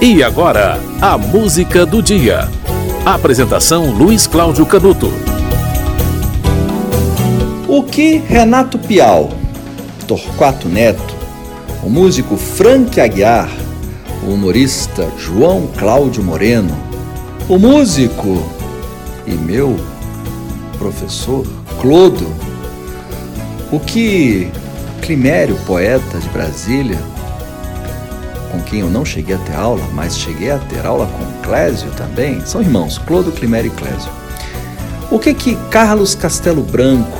E agora, a música do dia. Apresentação Luiz Cláudio Canuto. O que Renato Pial, Torquato Neto, o músico Frank Aguiar, o humorista João Cláudio Moreno, o músico e meu professor Clodo, o que Climério, poeta de Brasília, com quem eu não cheguei a ter aula, mas cheguei a ter aula com Clésio também, são irmãos, Clodo, Climério e Clésio. O que que Carlos Castelo Branco,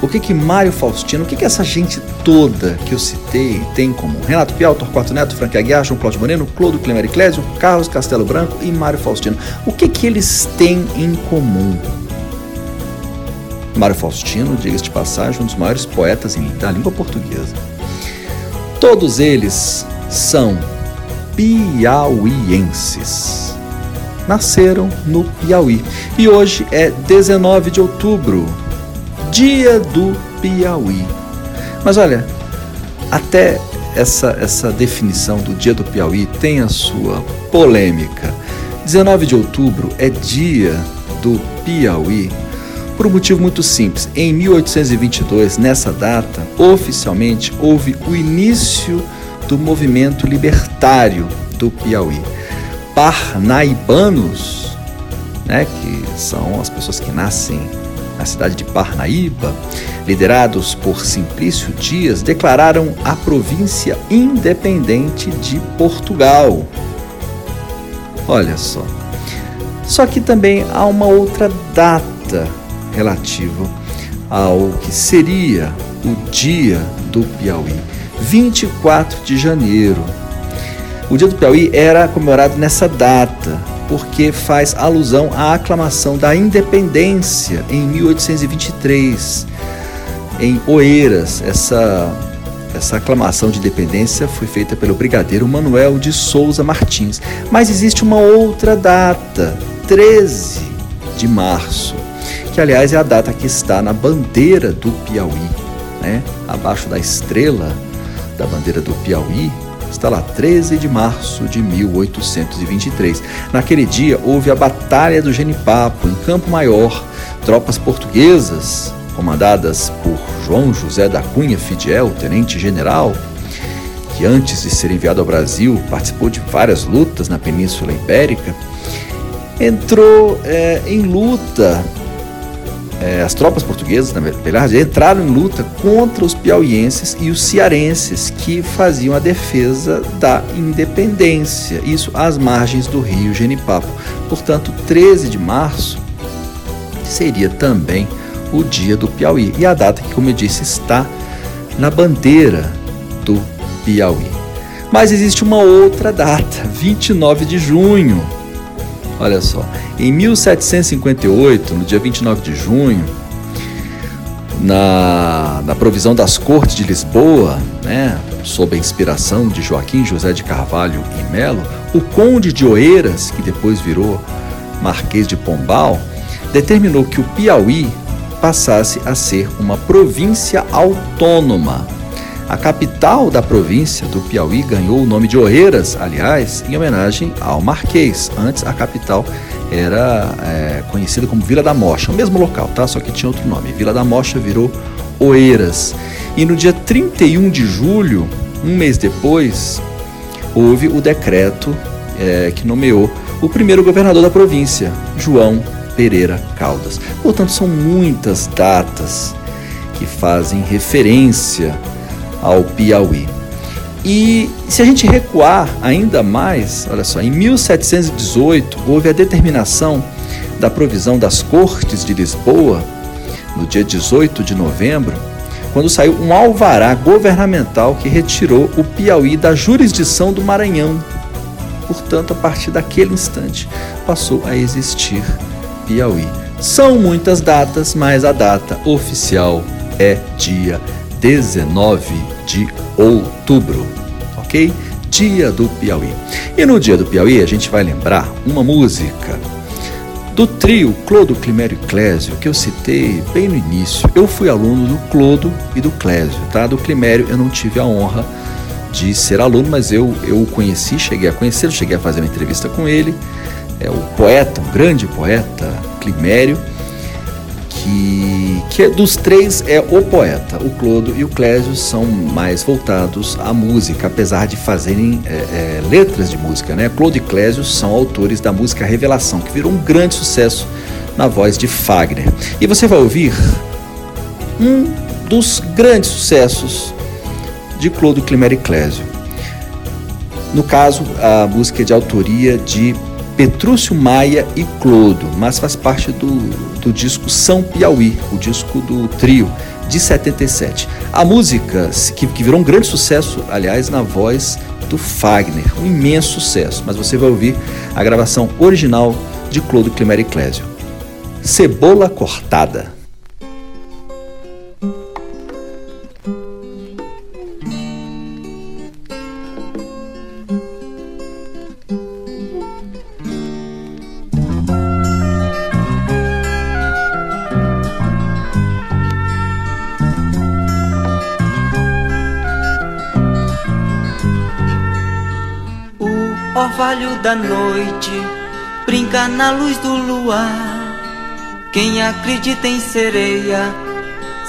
o que que Mário Faustino, o que que essa gente toda que eu citei tem em comum? Renato Pial, Torquato Neto, Frank Aguiar, João Cláudio Moreno, Clodo, Climério e Clésio, Carlos Castelo Branco e Mário Faustino. O que que eles têm em comum? Mário Faustino, diga-se de passagem, um dos maiores poetas da língua portuguesa. Todos eles são piauienses. Nasceram no Piauí e hoje é 19 de outubro, dia do Piauí. Mas olha, até essa, essa definição do dia do Piauí tem a sua polêmica. 19 de outubro é dia do Piauí por um motivo muito simples. Em 1822, nessa data, oficialmente houve o início do movimento libertário do Piauí. Parnaibanos, né, que são as pessoas que nascem na cidade de Parnaíba, liderados por Simplício Dias, declararam a província independente de Portugal. Olha só. Só que também há uma outra data relativo ao que seria o dia do Piauí, 24 de janeiro. O dia do Piauí era comemorado nessa data, porque faz alusão à aclamação da independência em 1823, em Oeiras. Essa, essa aclamação de independência foi feita pelo brigadeiro Manuel de Souza Martins. Mas existe uma outra data, 13 de março que aliás é a data que está na bandeira do Piauí, né? Abaixo da estrela da bandeira do Piauí, está lá 13 de março de 1823. Naquele dia houve a Batalha do Genipapo em Campo Maior. Tropas portuguesas, comandadas por João José da Cunha Fidiel, tenente-general, que antes de ser enviado ao Brasil participou de várias lutas na Península Ibérica, entrou é, em luta é, as tropas portuguesas, na verdade, entraram em luta contra os piauienses e os cearenses que faziam a defesa da independência, isso às margens do rio Genipapo. Portanto, 13 de março seria também o dia do Piauí e a data que, como eu disse, está na bandeira do Piauí. Mas existe uma outra data, 29 de junho, Olha só, em 1758, no dia 29 de junho, na, na provisão das Cortes de Lisboa, né, sob a inspiração de Joaquim José de Carvalho e Melo, o Conde de Oeiras, que depois virou Marquês de Pombal, determinou que o Piauí passasse a ser uma província autônoma a capital da província do Piauí ganhou o nome de Oeiras, aliás, em homenagem ao Marquês. Antes a capital era é, conhecida como Vila da Mocha, o mesmo local, tá? Só que tinha outro nome. Vila da Mocha virou Oeiras. E no dia 31 de julho, um mês depois, houve o decreto é, que nomeou o primeiro governador da província, João Pereira Caldas. Portanto, são muitas datas que fazem referência ao Piauí. E se a gente recuar ainda mais, olha só, em 1718 houve a determinação da provisão das Cortes de Lisboa, no dia 18 de novembro, quando saiu um alvará governamental que retirou o Piauí da jurisdição do Maranhão. Portanto, a partir daquele instante, passou a existir Piauí. São muitas datas, mas a data oficial é dia 19 de outubro, ok? Dia do Piauí. E no dia do Piauí a gente vai lembrar uma música do trio Clodo, Climério e Clésio, que eu citei bem no início. Eu fui aluno do Clodo e do Clésio, tá? Do Climério eu não tive a honra de ser aluno, mas eu, eu o conheci, cheguei a conhecê-lo, cheguei a fazer uma entrevista com ele. É o poeta, um grande poeta, Climério, que, que dos três é o poeta. O Clodo e o Clésio são mais voltados à música, apesar de fazerem é, é, letras de música. Né? Clodo e Clésio são autores da música Revelação, que virou um grande sucesso na voz de Fagner. E você vai ouvir um dos grandes sucessos de Clodo Climério e Clésio. No caso, a música é de autoria de Petrúcio Maia e Clodo, mas faz parte do, do disco São Piauí, o disco do trio de 77. A música que, que virou um grande sucesso, aliás, na voz do Fagner, um imenso sucesso, mas você vai ouvir a gravação original de Clodo Climério e Clésio. Cebola cortada. Orvalho da noite brinca na luz do luar. Quem acredita em sereia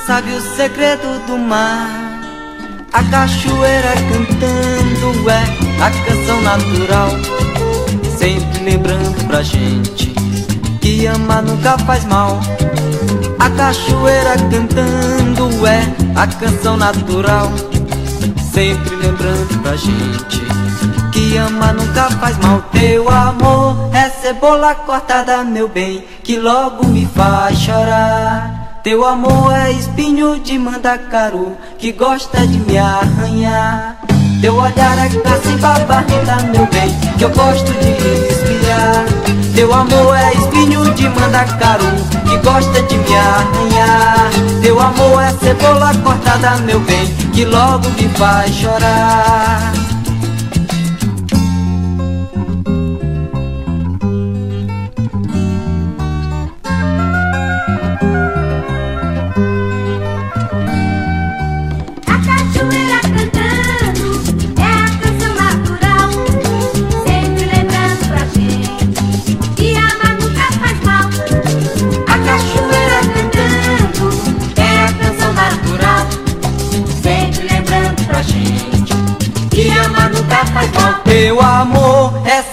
sabe o segredo do mar. A cachoeira cantando é a canção natural, sempre lembrando pra gente que amar nunca faz mal. A cachoeira cantando é a canção natural, sempre lembrando pra gente que ama nunca faz mal. Teu amor é cebola cortada, meu bem, que logo me faz chorar. Teu amor é espinho de mandacaru, que gosta de me arranhar. Teu olhar é cacimba barreta, meu bem, que eu gosto de espiar. Teu amor é espinho de mandacaru, que gosta de me arranhar. Teu amor é cebola cortada, meu bem, que logo me faz chorar.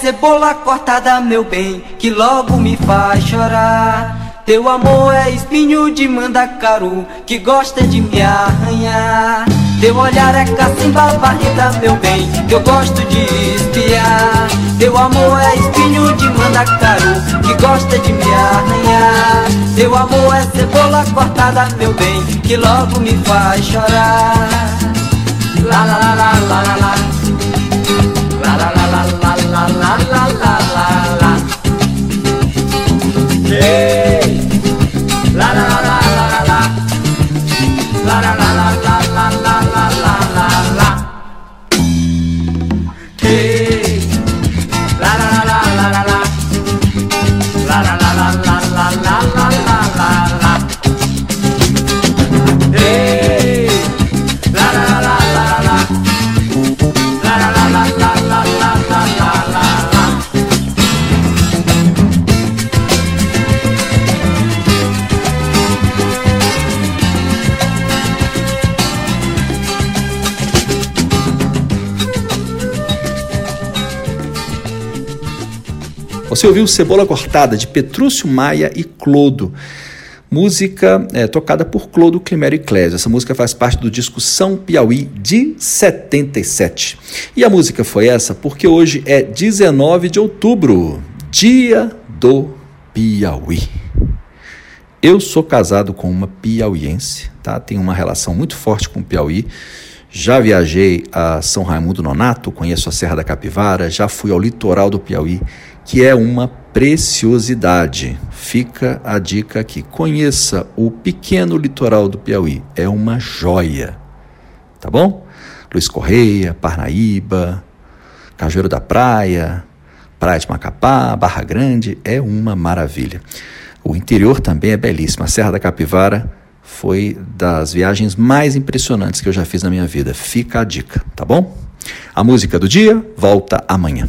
Cebola cortada, meu bem, que logo me faz chorar. Teu amor é espinho de mandacaru, que gosta de me arranhar. Teu olhar é cacimba barrida, meu bem, que eu gosto de espiar. Teu amor é espinho de mandacaru, que gosta de me arranhar. Teu amor é cebola cortada, meu bem, que logo me faz chorar. La la la la la la la. Você ouviu Cebola Cortada, de Petrúcio Maia e Clodo. Música é, tocada por Clodo Climério Clésio. Essa música faz parte do disco São Piauí de 77. E a música foi essa porque hoje é 19 de outubro, dia do Piauí. Eu sou casado com uma piauiense, tá? Tenho uma relação muito forte com o Piauí. Já viajei a São Raimundo Nonato, conheço a Serra da Capivara, já fui ao litoral do Piauí que é uma preciosidade. Fica a dica aqui. Conheça o pequeno litoral do Piauí. É uma joia. Tá bom? Luiz Correia, Parnaíba, Cajueiro da Praia, Praia de Macapá, Barra Grande, é uma maravilha. O interior também é belíssimo. A Serra da Capivara foi das viagens mais impressionantes que eu já fiz na minha vida. Fica a dica, tá bom? A música do dia volta amanhã.